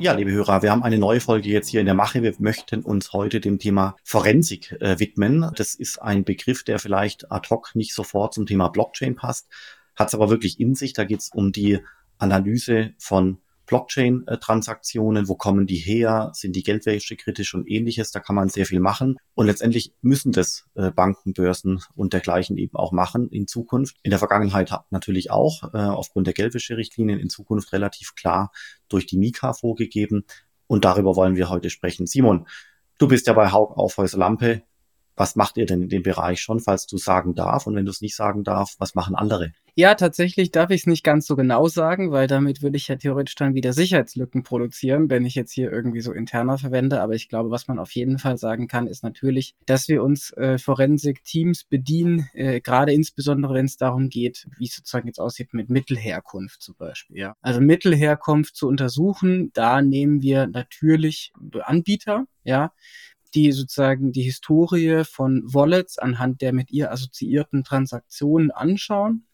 Ja, liebe Hörer, wir haben eine neue Folge jetzt hier in der Mache. Wir möchten uns heute dem Thema Forensik äh, widmen. Das ist ein Begriff, der vielleicht ad hoc nicht sofort zum Thema Blockchain passt, hat es aber wirklich in sich. Da geht es um die Analyse von Blockchain-Transaktionen, wo kommen die her, sind die Geldwäsche kritisch und ähnliches, da kann man sehr viel machen. Und letztendlich müssen das äh, Banken, Börsen und dergleichen eben auch machen in Zukunft. In der Vergangenheit natürlich auch äh, aufgrund der Geldwäsche-Richtlinien in Zukunft relativ klar durch die Mika vorgegeben. Und darüber wollen wir heute sprechen. Simon, du bist ja bei Haug Aufhäuser Lampe. Was macht ihr denn in dem Bereich schon, falls du sagen darf? Und wenn du es nicht sagen darfst, was machen andere? Ja, tatsächlich darf ich es nicht ganz so genau sagen, weil damit würde ich ja theoretisch dann wieder Sicherheitslücken produzieren, wenn ich jetzt hier irgendwie so interner verwende. Aber ich glaube, was man auf jeden Fall sagen kann, ist natürlich, dass wir uns äh, Forensik-Teams bedienen, äh, gerade insbesondere wenn es darum geht, wie es sozusagen jetzt aussieht mit Mittelherkunft zum Beispiel. Ja. Also Mittelherkunft zu untersuchen, da nehmen wir natürlich Anbieter, ja, die sozusagen die Historie von Wallets anhand der mit ihr assoziierten Transaktionen anschauen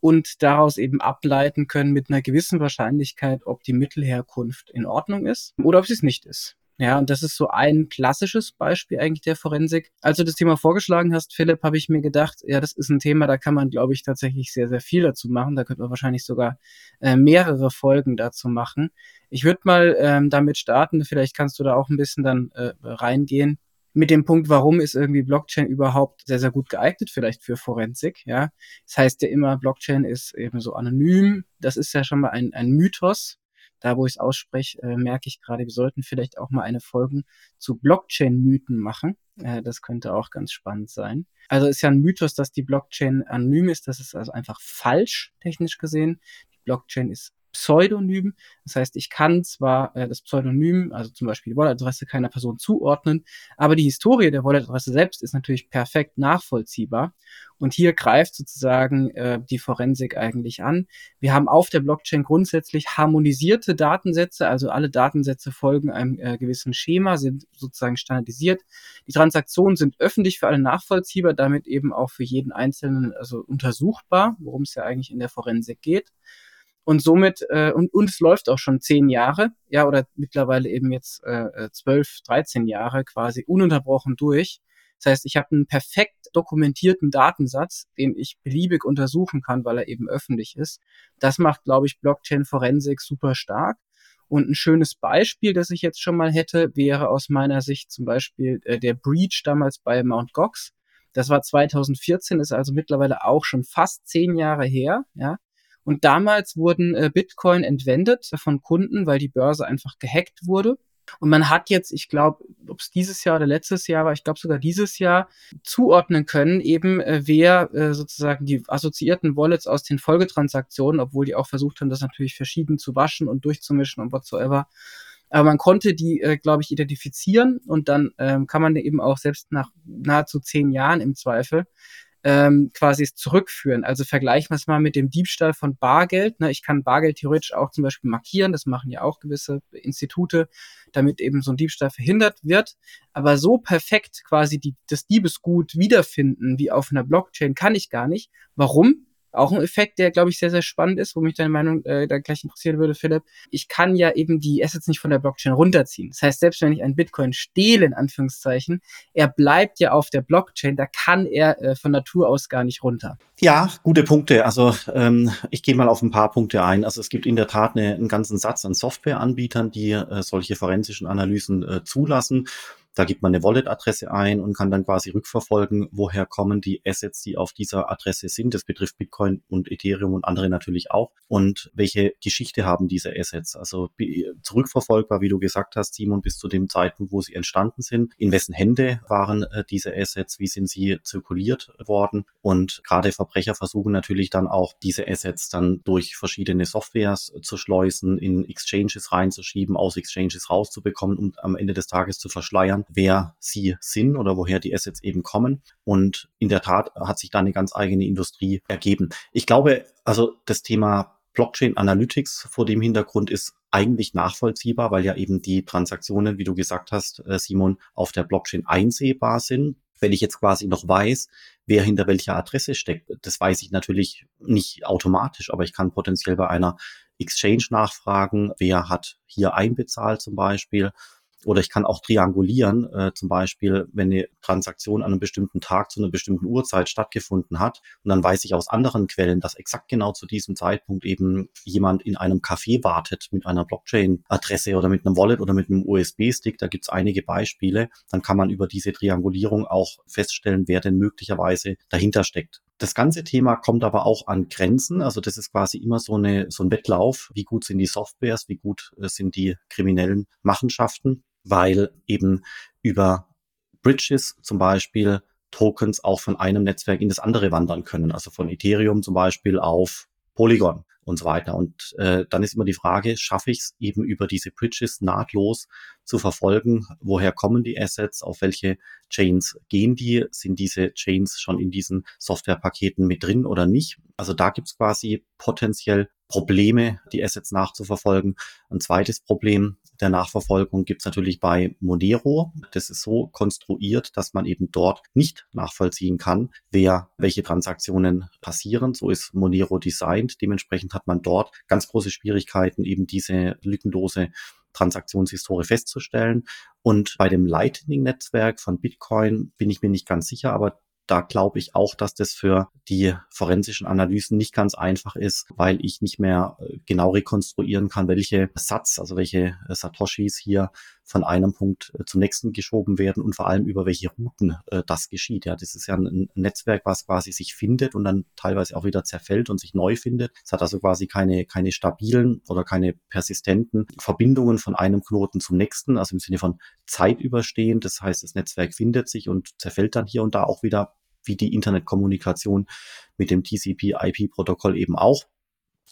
und daraus eben ableiten können mit einer gewissen Wahrscheinlichkeit, ob die Mittelherkunft in Ordnung ist oder ob sie es nicht ist. Ja, und das ist so ein klassisches Beispiel eigentlich der Forensik. Als du das Thema vorgeschlagen hast, Philipp, habe ich mir gedacht, ja, das ist ein Thema, da kann man, glaube ich, tatsächlich sehr, sehr viel dazu machen. Da könnte man wahrscheinlich sogar äh, mehrere Folgen dazu machen. Ich würde mal ähm, damit starten, vielleicht kannst du da auch ein bisschen dann äh, reingehen mit dem Punkt, warum ist irgendwie Blockchain überhaupt sehr, sehr gut geeignet, vielleicht für Forensik, ja. Das heißt ja immer, Blockchain ist eben so anonym. Das ist ja schon mal ein, ein Mythos, da wo ich es ausspreche, äh, merke ich gerade, wir sollten vielleicht auch mal eine Folge zu Blockchain-Mythen machen. Äh, das könnte auch ganz spannend sein. Also ist ja ein Mythos, dass die Blockchain anonym ist. Das ist also einfach falsch, technisch gesehen. Die Blockchain ist Pseudonym. Das heißt, ich kann zwar äh, das Pseudonym, also zum Beispiel die Walletadresse keiner Person zuordnen, aber die Historie der Walletadresse selbst ist natürlich perfekt nachvollziehbar. Und hier greift sozusagen äh, die Forensik eigentlich an. Wir haben auf der Blockchain grundsätzlich harmonisierte Datensätze, also alle Datensätze folgen einem äh, gewissen Schema, sind sozusagen standardisiert. Die Transaktionen sind öffentlich für alle nachvollziehbar, damit eben auch für jeden Einzelnen also untersuchbar, worum es ja eigentlich in der Forensik geht. Und somit, äh, und, und es läuft auch schon zehn Jahre, ja, oder mittlerweile eben jetzt äh, zwölf, dreizehn Jahre quasi ununterbrochen durch. Das heißt, ich habe einen perfekt dokumentierten Datensatz, den ich beliebig untersuchen kann, weil er eben öffentlich ist. Das macht, glaube ich, Blockchain-Forensik super stark. Und ein schönes Beispiel, das ich jetzt schon mal hätte, wäre aus meiner Sicht zum Beispiel äh, der Breach damals bei Mount Gox. Das war 2014, ist also mittlerweile auch schon fast zehn Jahre her. Ja, und damals wurden äh, Bitcoin entwendet von Kunden, weil die Börse einfach gehackt wurde. Und man hat jetzt, ich glaube, ob es dieses Jahr oder letztes Jahr war, ich glaube sogar dieses Jahr, zuordnen können, eben äh, wer äh, sozusagen die assoziierten Wallets aus den Folgetransaktionen, obwohl die auch versucht haben, das natürlich verschieden zu waschen und durchzumischen und whatsoever. Aber man konnte die, äh, glaube ich, identifizieren und dann ähm, kann man eben auch selbst nach nahezu zehn Jahren im Zweifel ähm, quasi zurückführen. Also vergleichen wir es mal mit dem Diebstahl von Bargeld. Ne? Ich kann Bargeld theoretisch auch zum Beispiel markieren, das machen ja auch gewisse Institute, damit eben so ein Diebstahl verhindert wird. Aber so perfekt quasi die, das Diebesgut wiederfinden wie auf einer Blockchain kann ich gar nicht. Warum? Auch ein Effekt, der, glaube ich, sehr, sehr spannend ist, wo mich deine Meinung äh, da gleich interessieren würde, Philipp. Ich kann ja eben die Assets nicht von der Blockchain runterziehen. Das heißt, selbst wenn ich einen Bitcoin stehle, in Anführungszeichen, er bleibt ja auf der Blockchain, da kann er äh, von Natur aus gar nicht runter. Ja, gute Punkte. Also ähm, ich gehe mal auf ein paar Punkte ein. Also es gibt in der Tat eine, einen ganzen Satz an Softwareanbietern, die äh, solche forensischen Analysen äh, zulassen. Da gibt man eine Wallet-Adresse ein und kann dann quasi rückverfolgen, woher kommen die Assets, die auf dieser Adresse sind. Das betrifft Bitcoin und Ethereum und andere natürlich auch. Und welche Geschichte haben diese Assets? Also zurückverfolgbar, wie du gesagt hast, Simon, bis zu dem Zeitpunkt, wo sie entstanden sind. In wessen Hände waren äh, diese Assets? Wie sind sie zirkuliert worden? Und gerade Verbrecher versuchen natürlich dann auch diese Assets dann durch verschiedene Softwares zu schleusen, in Exchanges reinzuschieben, aus Exchanges rauszubekommen und am Ende des Tages zu verschleiern erklären, wer sie sind oder woher die Assets eben kommen. Und in der Tat hat sich da eine ganz eigene Industrie ergeben. Ich glaube, also das Thema Blockchain Analytics vor dem Hintergrund ist eigentlich nachvollziehbar, weil ja eben die Transaktionen, wie du gesagt hast, äh, Simon, auf der Blockchain einsehbar sind. Wenn ich jetzt quasi noch weiß, wer hinter welcher Adresse steckt, das weiß ich natürlich nicht automatisch, aber ich kann potenziell bei einer Exchange nachfragen, wer hat hier einbezahlt zum Beispiel. Oder ich kann auch triangulieren, äh, zum Beispiel, wenn eine Transaktion an einem bestimmten Tag zu einer bestimmten Uhrzeit stattgefunden hat. Und dann weiß ich aus anderen Quellen, dass exakt genau zu diesem Zeitpunkt eben jemand in einem Café wartet mit einer Blockchain-Adresse oder mit einem Wallet oder mit einem USB-Stick. Da gibt es einige Beispiele. Dann kann man über diese Triangulierung auch feststellen, wer denn möglicherweise dahinter steckt. Das ganze Thema kommt aber auch an Grenzen. Also das ist quasi immer so, eine, so ein Wettlauf. Wie gut sind die Softwares? Wie gut äh, sind die kriminellen Machenschaften? Weil eben über Bridges zum Beispiel Tokens auch von einem Netzwerk in das andere wandern können. Also von Ethereum zum Beispiel auf Polygon und so weiter. Und äh, dann ist immer die Frage, schaffe ich es eben über diese Bridges nahtlos zu verfolgen, woher kommen die Assets, auf welche Chains gehen die, sind diese Chains schon in diesen Softwarepaketen mit drin oder nicht. Also da gibt es quasi potenziell Probleme, die Assets nachzuverfolgen. Ein zweites Problem der Nachverfolgung gibt es natürlich bei Monero. Das ist so konstruiert, dass man eben dort nicht nachvollziehen kann, wer welche Transaktionen passieren. So ist Monero designt. Dementsprechend hat man dort ganz große Schwierigkeiten, eben diese lückenlose Transaktionshistorie festzustellen. Und bei dem Lightning-Netzwerk von Bitcoin bin ich mir nicht ganz sicher, aber da glaube ich auch, dass das für die forensischen Analysen nicht ganz einfach ist, weil ich nicht mehr äh, genau rekonstruieren kann, welche Satz, also welche äh, Satoshis hier von einem Punkt äh, zum nächsten geschoben werden und vor allem über welche Routen das geschieht. Ja, das ist ja ein Netzwerk, was quasi sich findet und dann teilweise auch wieder zerfällt und sich neu findet. Es hat also quasi keine, keine stabilen oder keine persistenten Verbindungen von einem Knoten zum nächsten, also im Sinne von Zeit überstehen. Das heißt, das Netzwerk findet sich und zerfällt dann hier und da auch wieder wie die Internetkommunikation mit dem TCP-IP-Protokoll eben auch.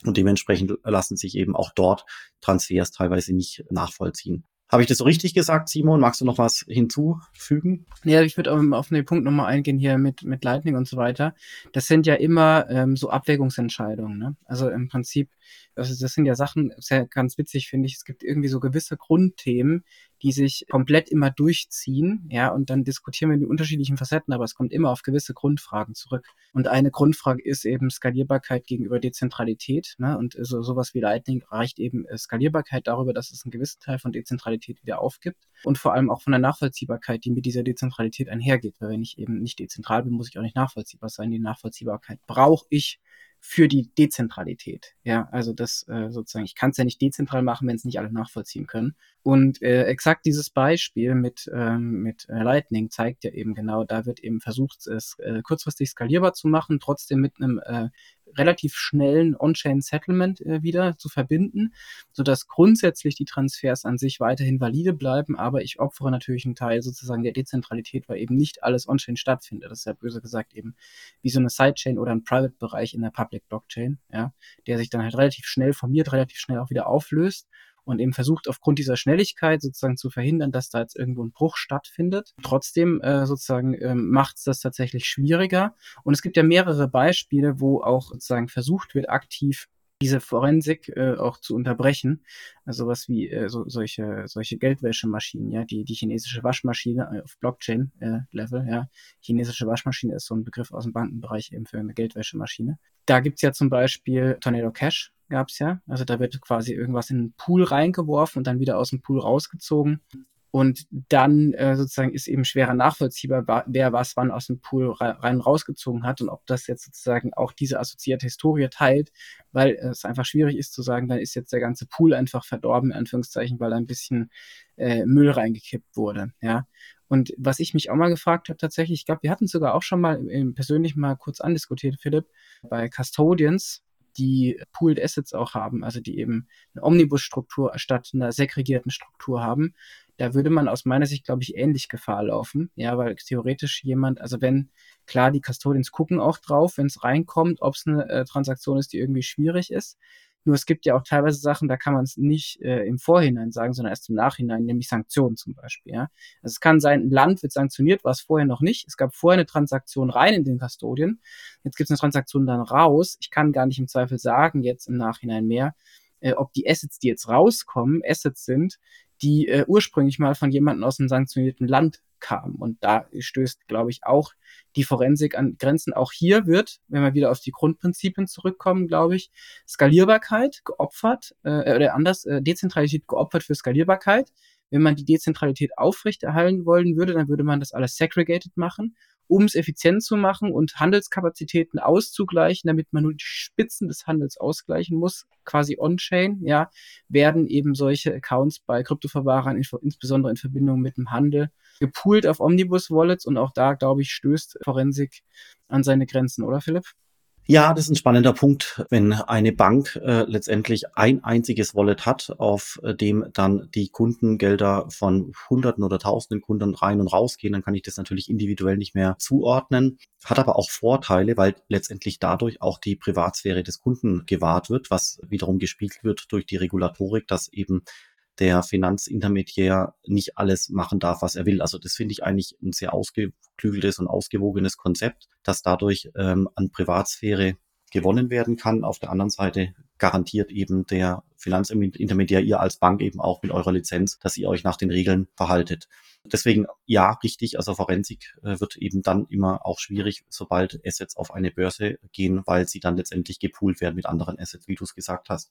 Und dementsprechend lassen sich eben auch dort Transfers teilweise nicht nachvollziehen. Habe ich das so richtig gesagt, Simon? Magst du noch was hinzufügen? Ja, ich würde auf den Punkt nochmal eingehen hier mit, mit Lightning und so weiter. Das sind ja immer ähm, so Abwägungsentscheidungen. Ne? Also im Prinzip, also das sind ja Sachen, sehr ganz witzig finde ich, es gibt irgendwie so gewisse Grundthemen, die sich komplett immer durchziehen, ja, und dann diskutieren wir die unterschiedlichen Facetten, aber es kommt immer auf gewisse Grundfragen zurück. Und eine Grundfrage ist eben Skalierbarkeit gegenüber Dezentralität, ne, und so, sowas wie Lightning reicht eben äh, Skalierbarkeit darüber, dass es einen gewissen Teil von Dezentralität wieder aufgibt und vor allem auch von der Nachvollziehbarkeit, die mit dieser Dezentralität einhergeht, weil wenn ich eben nicht dezentral bin, muss ich auch nicht nachvollziehbar sein. Die Nachvollziehbarkeit brauche ich für die Dezentralität. Ja, also das äh, sozusagen, ich kann es ja nicht dezentral machen, wenn es nicht alle nachvollziehen können. Und äh, exakt dieses Beispiel mit, ähm, mit äh, Lightning zeigt ja eben genau, da wird eben versucht, es äh, kurzfristig skalierbar zu machen, trotzdem mit einem äh, relativ schnellen On-Chain-Settlement äh, wieder zu verbinden, sodass grundsätzlich die Transfers an sich weiterhin valide bleiben, aber ich opfere natürlich einen Teil sozusagen der Dezentralität, weil eben nicht alles On-Chain stattfindet. Das ist ja böse gesagt eben wie so eine Sidechain oder ein Private-Bereich in der Public Blockchain, ja, der sich dann halt relativ schnell formiert, relativ schnell auch wieder auflöst und eben versucht aufgrund dieser Schnelligkeit sozusagen zu verhindern, dass da jetzt irgendwo ein Bruch stattfindet. Trotzdem äh, sozusagen ähm, macht es das tatsächlich schwieriger. Und es gibt ja mehrere Beispiele, wo auch sozusagen versucht wird, aktiv diese Forensik äh, auch zu unterbrechen. Also was wie äh, so, solche, solche Geldwäschemaschinen, ja, die, die chinesische Waschmaschine äh, auf Blockchain-Level, äh, ja. Chinesische Waschmaschine ist so ein Begriff aus dem Bankenbereich eben für eine Geldwäschemaschine. Da gibt's ja zum Beispiel Tornado Cash, gab's ja. Also da wird quasi irgendwas in einen Pool reingeworfen und dann wieder aus dem Pool rausgezogen. Und dann äh, sozusagen ist eben schwerer nachvollziehbar, wer was wann aus dem Pool rein rausgezogen hat und ob das jetzt sozusagen auch diese assoziierte Historie teilt, weil es einfach schwierig ist zu sagen, dann ist jetzt der ganze Pool einfach verdorben, in Anführungszeichen, weil da ein bisschen äh, Müll reingekippt wurde. Ja. Und was ich mich auch mal gefragt habe, tatsächlich, ich glaube, wir hatten es sogar auch schon mal persönlich mal kurz andiskutiert, Philipp, bei Custodians, die Pooled Assets auch haben, also die eben eine Omnibus-Struktur statt einer segregierten Struktur haben, da würde man aus meiner Sicht, glaube ich, ähnlich Gefahr laufen. Ja, weil theoretisch jemand, also wenn, klar, die Custodians gucken auch drauf, wenn es reinkommt, ob es eine äh, Transaktion ist, die irgendwie schwierig ist. Nur es gibt ja auch teilweise Sachen, da kann man es nicht äh, im Vorhinein sagen, sondern erst im Nachhinein, nämlich Sanktionen zum Beispiel. Ja? Also es kann sein, ein Land wird sanktioniert, was vorher noch nicht. Es gab vorher eine Transaktion rein in den Custodian. Jetzt gibt es eine Transaktion dann raus. Ich kann gar nicht im Zweifel sagen, jetzt im Nachhinein mehr, äh, ob die Assets, die jetzt rauskommen, Assets sind, die äh, ursprünglich mal von jemandem aus einem sanktionierten Land kam. Und da stößt, glaube ich, auch die Forensik an Grenzen. Auch hier wird, wenn wir wieder auf die Grundprinzipien zurückkommen, glaube ich, Skalierbarkeit geopfert, äh, oder anders, äh, Dezentralität geopfert für Skalierbarkeit. Wenn man die Dezentralität aufrechterhalten wollen würde, dann würde man das alles segregated machen um es effizient zu machen und Handelskapazitäten auszugleichen, damit man nur die Spitzen des Handels ausgleichen muss, quasi on-chain, ja, werden eben solche Accounts bei Kryptoverwahrern, insbesondere in Verbindung mit dem Handel, gepoolt auf Omnibus-Wallets und auch da, glaube ich, stößt Forensik an seine Grenzen, oder Philipp? Ja, das ist ein spannender Punkt, wenn eine Bank äh, letztendlich ein einziges Wallet hat, auf äh, dem dann die Kundengelder von Hunderten oder Tausenden Kunden rein und rausgehen, dann kann ich das natürlich individuell nicht mehr zuordnen. Hat aber auch Vorteile, weil letztendlich dadurch auch die Privatsphäre des Kunden gewahrt wird, was wiederum gespiegelt wird durch die Regulatorik, dass eben der Finanzintermediär nicht alles machen darf, was er will. Also das finde ich eigentlich ein sehr ausgeklügeltes und ausgewogenes Konzept, dass dadurch ähm, an Privatsphäre gewonnen werden kann. Auf der anderen Seite garantiert eben der Finanzintermediär ihr als Bank eben auch mit eurer Lizenz, dass ihr euch nach den Regeln verhaltet. Deswegen ja, richtig, also Forensik äh, wird eben dann immer auch schwierig, sobald Assets auf eine Börse gehen, weil sie dann letztendlich gepoolt werden mit anderen Assets, wie du es gesagt hast.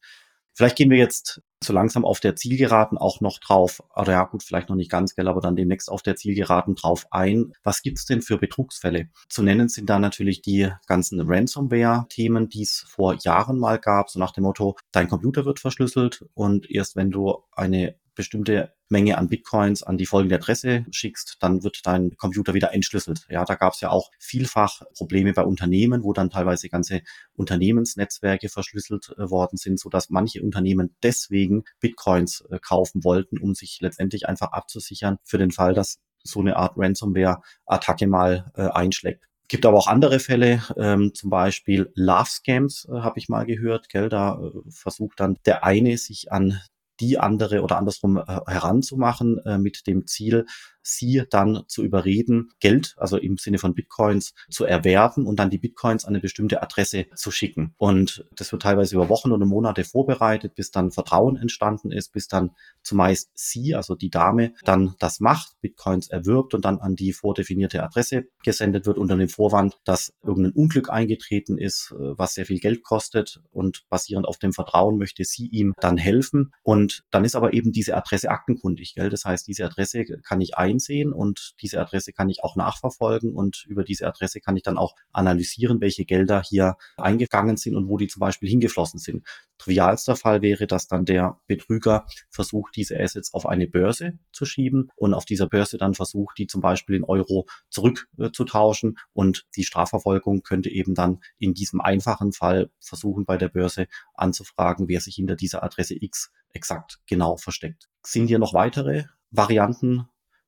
Vielleicht gehen wir jetzt so langsam auf der Zielgeraden auch noch drauf, oder ja gut, vielleicht noch nicht ganz, gell, aber dann demnächst auf der Zielgeraden drauf ein. Was gibt's denn für Betrugsfälle? Zu nennen sind da natürlich die ganzen Ransomware-Themen, die es vor Jahren mal gab, so nach dem Motto, dein Computer wird verschlüsselt und erst wenn du eine bestimmte Menge an Bitcoins an die folgende Adresse schickst, dann wird dein Computer wieder entschlüsselt. Ja, da gab es ja auch vielfach Probleme bei Unternehmen, wo dann teilweise ganze Unternehmensnetzwerke verschlüsselt äh, worden sind, so dass manche Unternehmen deswegen Bitcoins äh, kaufen wollten, um sich letztendlich einfach abzusichern für den Fall, dass so eine Art Ransomware-Attacke mal äh, einschlägt. Gibt aber auch andere Fälle, ähm, zum Beispiel Love Scams äh, habe ich mal gehört. Gell, da äh, versucht dann der eine sich an die andere oder andersrum äh, heranzumachen äh, mit dem Ziel, sie dann zu überreden, Geld, also im Sinne von Bitcoins, zu erwerben und dann die Bitcoins an eine bestimmte Adresse zu schicken. Und das wird teilweise über Wochen oder Monate vorbereitet, bis dann Vertrauen entstanden ist, bis dann zumeist sie, also die Dame, dann das macht, Bitcoins erwirbt und dann an die vordefinierte Adresse gesendet wird unter dem Vorwand, dass irgendein Unglück eingetreten ist, äh, was sehr viel Geld kostet und basierend auf dem Vertrauen möchte sie ihm dann helfen. Und dann ist aber eben diese Adresse aktenkundig, gell? Das heißt, diese Adresse kann ich ein einsehen und diese Adresse kann ich auch nachverfolgen und über diese Adresse kann ich dann auch analysieren, welche Gelder hier eingegangen sind und wo die zum Beispiel hingeflossen sind. Trivialster Fall wäre, dass dann der Betrüger versucht, diese Assets auf eine Börse zu schieben und auf dieser Börse dann versucht, die zum Beispiel in Euro zurückzutauschen äh, und die Strafverfolgung könnte eben dann in diesem einfachen Fall versuchen, bei der Börse anzufragen, wer sich hinter dieser Adresse X exakt genau versteckt. Sind hier noch weitere Varianten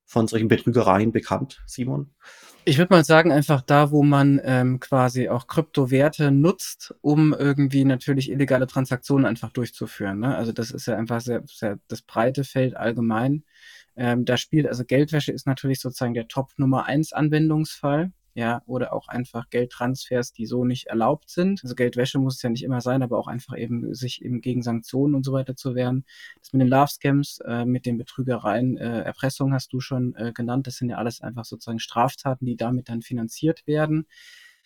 von solchen Betrügereien bekannt, Simon? Ich würde mal sagen, einfach da, wo man ähm, quasi auch Kryptowerte nutzt, um irgendwie natürlich illegale Transaktionen einfach durchzuführen. Ne? Also das ist ja einfach sehr, sehr das breite Feld allgemein. Ähm, da spielt also Geldwäsche ist natürlich sozusagen der Top Nummer eins Anwendungsfall ja, oder auch einfach Geldtransfers, die so nicht erlaubt sind. Also Geldwäsche muss es ja nicht immer sein, aber auch einfach eben sich eben gegen Sanktionen und so weiter zu wehren. Das mit den Love Scams, äh, mit den Betrügereien, äh, Erpressung hast du schon äh, genannt. Das sind ja alles einfach sozusagen Straftaten, die damit dann finanziert werden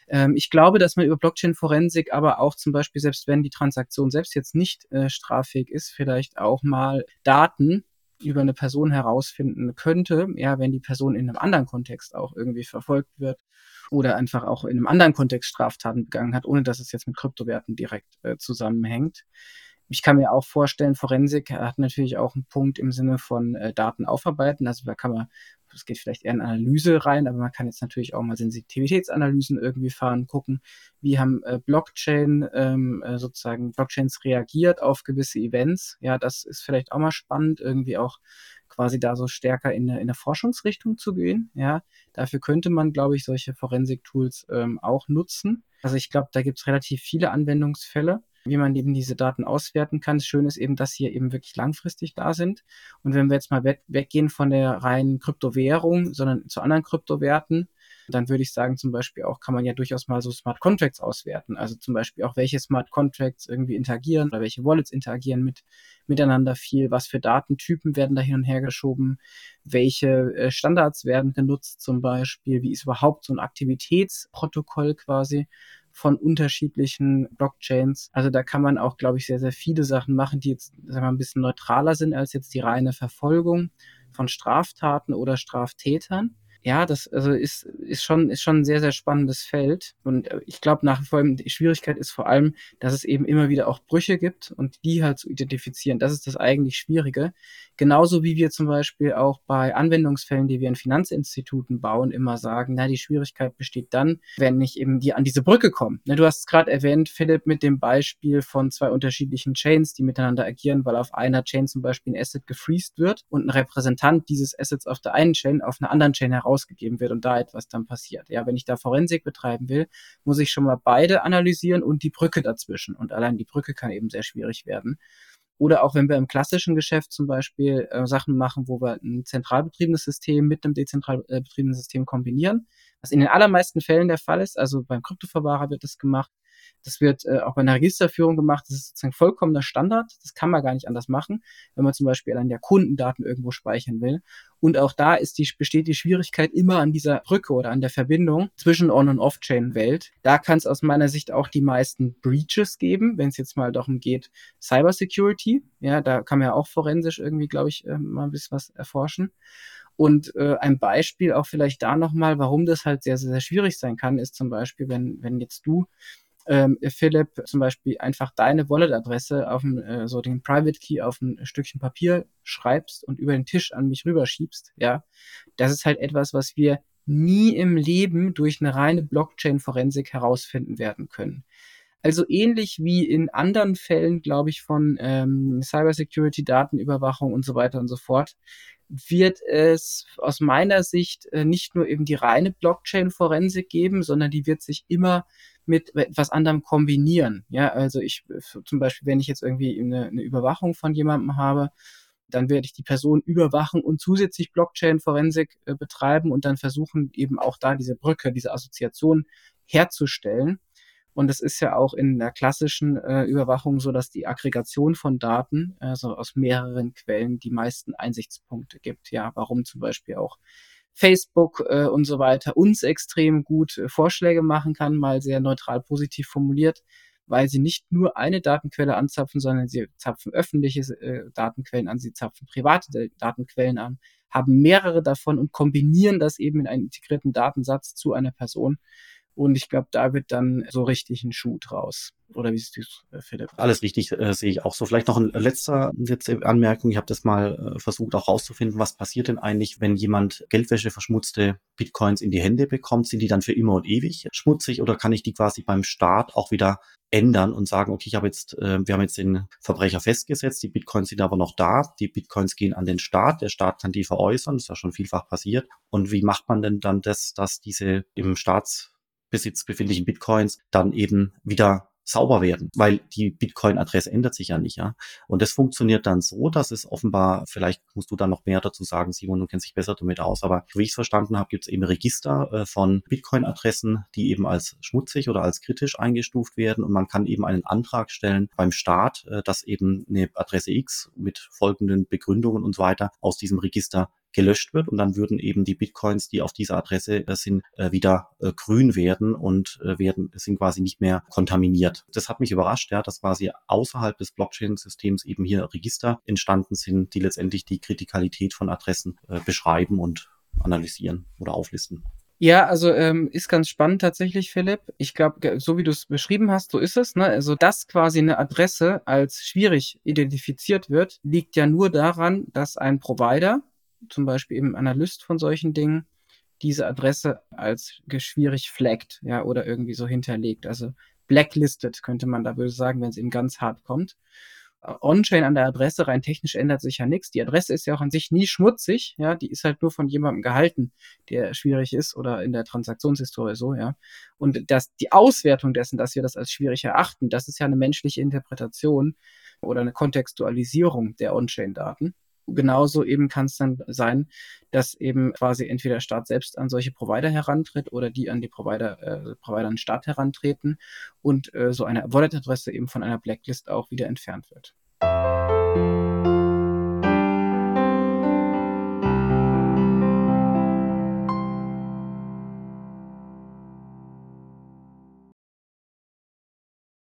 ähm, ich glaube, dass man über Blockchain-Forensik aber auch zum Beispiel, selbst wenn die Transaktion selbst jetzt nicht äh, straffähig ist, vielleicht auch mal Daten über eine Person herausfinden könnte, ja, wenn die Person in einem anderen Kontext auch irgendwie verfolgt wird oder einfach auch in einem anderen Kontext Straftaten begangen hat, ohne dass es jetzt mit Kryptowerten direkt äh, zusammenhängt. Ich kann mir auch vorstellen, Forensik hat natürlich auch einen Punkt im Sinne von äh, Daten aufarbeiten. Also da kann man es geht vielleicht eher in Analyse rein, aber man kann jetzt natürlich auch mal Sensitivitätsanalysen irgendwie fahren, gucken, wie haben äh, Blockchain ähm, äh, sozusagen Blockchains reagiert auf gewisse Events. Ja, das ist vielleicht auch mal spannend, irgendwie auch quasi da so stärker in eine, in eine Forschungsrichtung zu gehen. Ja, dafür könnte man, glaube ich, solche Forensik-Tools ähm, auch nutzen. Also ich glaube, da gibt es relativ viele Anwendungsfälle wie man eben diese Daten auswerten kann. Das Schöne ist eben, dass sie eben wirklich langfristig da sind. Und wenn wir jetzt mal we weggehen von der reinen Kryptowährung, sondern zu anderen Kryptowerten, dann würde ich sagen, zum Beispiel auch kann man ja durchaus mal so Smart Contracts auswerten. Also zum Beispiel auch, welche Smart Contracts irgendwie interagieren oder welche Wallets interagieren mit miteinander viel, was für Datentypen werden da hin und her geschoben, welche äh, Standards werden genutzt zum Beispiel, wie ist überhaupt so ein Aktivitätsprotokoll quasi von unterschiedlichen Blockchains. Also da kann man auch, glaube ich, sehr, sehr viele Sachen machen, die jetzt sagen wir, ein bisschen neutraler sind als jetzt die reine Verfolgung von Straftaten oder Straftätern ja, das also ist, ist, schon, ist schon ein sehr, sehr spannendes Feld. Und äh, ich glaube nach wie vor, die Schwierigkeit ist vor allem, dass es eben immer wieder auch Brüche gibt und die halt zu identifizieren. Das ist das eigentlich Schwierige. Genauso wie wir zum Beispiel auch bei Anwendungsfällen, die wir in Finanzinstituten bauen, immer sagen, na, die Schwierigkeit besteht dann, wenn ich eben die an diese Brücke komme. Ne, du hast es gerade erwähnt, Philipp, mit dem Beispiel von zwei unterschiedlichen Chains, die miteinander agieren, weil auf einer Chain zum Beispiel ein Asset gefreezed wird und ein Repräsentant dieses Assets auf der einen Chain auf einer anderen Chain heraus ausgegeben wird und da etwas dann passiert. Ja, wenn ich da Forensik betreiben will, muss ich schon mal beide analysieren und die Brücke dazwischen. Und allein die Brücke kann eben sehr schwierig werden. Oder auch wenn wir im klassischen Geschäft zum Beispiel äh, Sachen machen, wo wir ein zentral betriebenes System mit einem dezentral äh, betriebenen System kombinieren, was in den allermeisten Fällen der Fall ist, also beim Kryptoverwahrer wird das gemacht, das wird äh, auch bei einer Registerführung gemacht. Das ist sozusagen vollkommener Standard. Das kann man gar nicht anders machen, wenn man zum Beispiel an der Kundendaten irgendwo speichern will. Und auch da ist die, besteht die Schwierigkeit immer an dieser Brücke oder an der Verbindung zwischen On- und Off-Chain-Welt. Da kann es aus meiner Sicht auch die meisten Breaches geben, wenn es jetzt mal darum geht, Cybersecurity. Ja, da kann man ja auch forensisch irgendwie, glaube ich, äh, mal ein bisschen was erforschen. Und äh, ein Beispiel auch vielleicht da nochmal, warum das halt sehr, sehr, sehr schwierig sein kann, ist zum Beispiel, wenn, wenn jetzt du ähm, Philipp zum Beispiel einfach deine Wallet-Adresse auf ein, äh, so den Private Key auf ein Stückchen Papier schreibst und über den Tisch an mich rüberschiebst, ja, das ist halt etwas, was wir nie im Leben durch eine reine Blockchain-Forensik herausfinden werden können. Also ähnlich wie in anderen Fällen, glaube ich, von ähm, Cybersecurity, Datenüberwachung und so weiter und so fort, wird es aus meiner Sicht äh, nicht nur eben die reine Blockchain-Forensik geben, sondern die wird sich immer mit etwas anderem kombinieren. Ja, also ich zum Beispiel, wenn ich jetzt irgendwie eine, eine Überwachung von jemandem habe, dann werde ich die Person überwachen und zusätzlich Blockchain-Forensik äh, betreiben und dann versuchen eben auch da diese Brücke, diese Assoziation herzustellen. Und es ist ja auch in der klassischen äh, Überwachung so, dass die Aggregation von Daten, also aus mehreren Quellen, die meisten Einsichtspunkte gibt. Ja, warum zum Beispiel auch Facebook äh, und so weiter uns extrem gut äh, Vorschläge machen kann, mal sehr neutral positiv formuliert, weil sie nicht nur eine Datenquelle anzapfen, sondern sie zapfen öffentliche äh, Datenquellen an, sie zapfen private Datenquellen an, haben mehrere davon und kombinieren das eben in einen integrierten Datensatz zu einer Person. Und ich glaube, da wird dann so richtig ein Schuh draus. Oder wie siehst du es, äh, Philipp? Alles richtig, äh, sehe ich auch so. Vielleicht noch ein letzter letzte Anmerkung. Ich habe das mal äh, versucht auch rauszufinden, was passiert denn eigentlich, wenn jemand Geldwäsche verschmutzte Bitcoins in die Hände bekommt? Sind die dann für immer und ewig schmutzig oder kann ich die quasi beim Start auch wieder ändern und sagen, okay, ich habe jetzt, äh, wir haben jetzt den Verbrecher festgesetzt, die Bitcoins sind aber noch da, die Bitcoins gehen an den Staat, der Staat kann die veräußern, das ist ja schon vielfach passiert. Und wie macht man denn dann das, dass diese im Staats Besitz befindlichen Bitcoins dann eben wieder sauber werden, weil die Bitcoin-Adresse ändert sich ja nicht, ja. Und das funktioniert dann so, dass es offenbar, vielleicht musst du da noch mehr dazu sagen, Simon, du kennst dich besser damit aus, aber wie ich es verstanden habe, gibt es eben Register äh, von Bitcoin-Adressen, die eben als schmutzig oder als kritisch eingestuft werden und man kann eben einen Antrag stellen beim Staat, äh, dass eben eine Adresse X mit folgenden Begründungen und so weiter aus diesem Register gelöscht wird und dann würden eben die Bitcoins, die auf dieser Adresse äh, sind, äh, wieder äh, grün werden und werden sind quasi nicht mehr kontaminiert. Das hat mich überrascht, ja, dass quasi außerhalb des Blockchain-Systems eben hier Register entstanden sind, die letztendlich die Kritikalität von Adressen beschreiben und analysieren oder auflisten. Ja, also ähm, ist ganz spannend tatsächlich, Philipp. Ich glaube, so wie du es beschrieben hast, so ist es. Ne? Also, dass quasi eine Adresse als schwierig identifiziert wird, liegt ja nur daran, dass ein Provider zum Beispiel eben Analyst von solchen Dingen, diese Adresse als schwierig flaggt, ja, oder irgendwie so hinterlegt. Also blacklisted könnte man da würde sagen, wenn es eben ganz hart kommt. On-Chain an der Adresse rein technisch ändert sich ja nichts. Die Adresse ist ja auch an sich nie schmutzig, ja, die ist halt nur von jemandem gehalten, der schwierig ist oder in der Transaktionshistorie so, ja. Und das, die Auswertung dessen, dass wir das als schwierig erachten, das ist ja eine menschliche Interpretation oder eine Kontextualisierung der On-Chain-Daten. Genauso eben kann es dann sein, dass eben quasi entweder der Staat selbst an solche Provider herantritt oder die an die Provider, äh, Provider an den Staat herantreten und äh, so eine Wallet-Adresse eben von einer Blacklist auch wieder entfernt wird.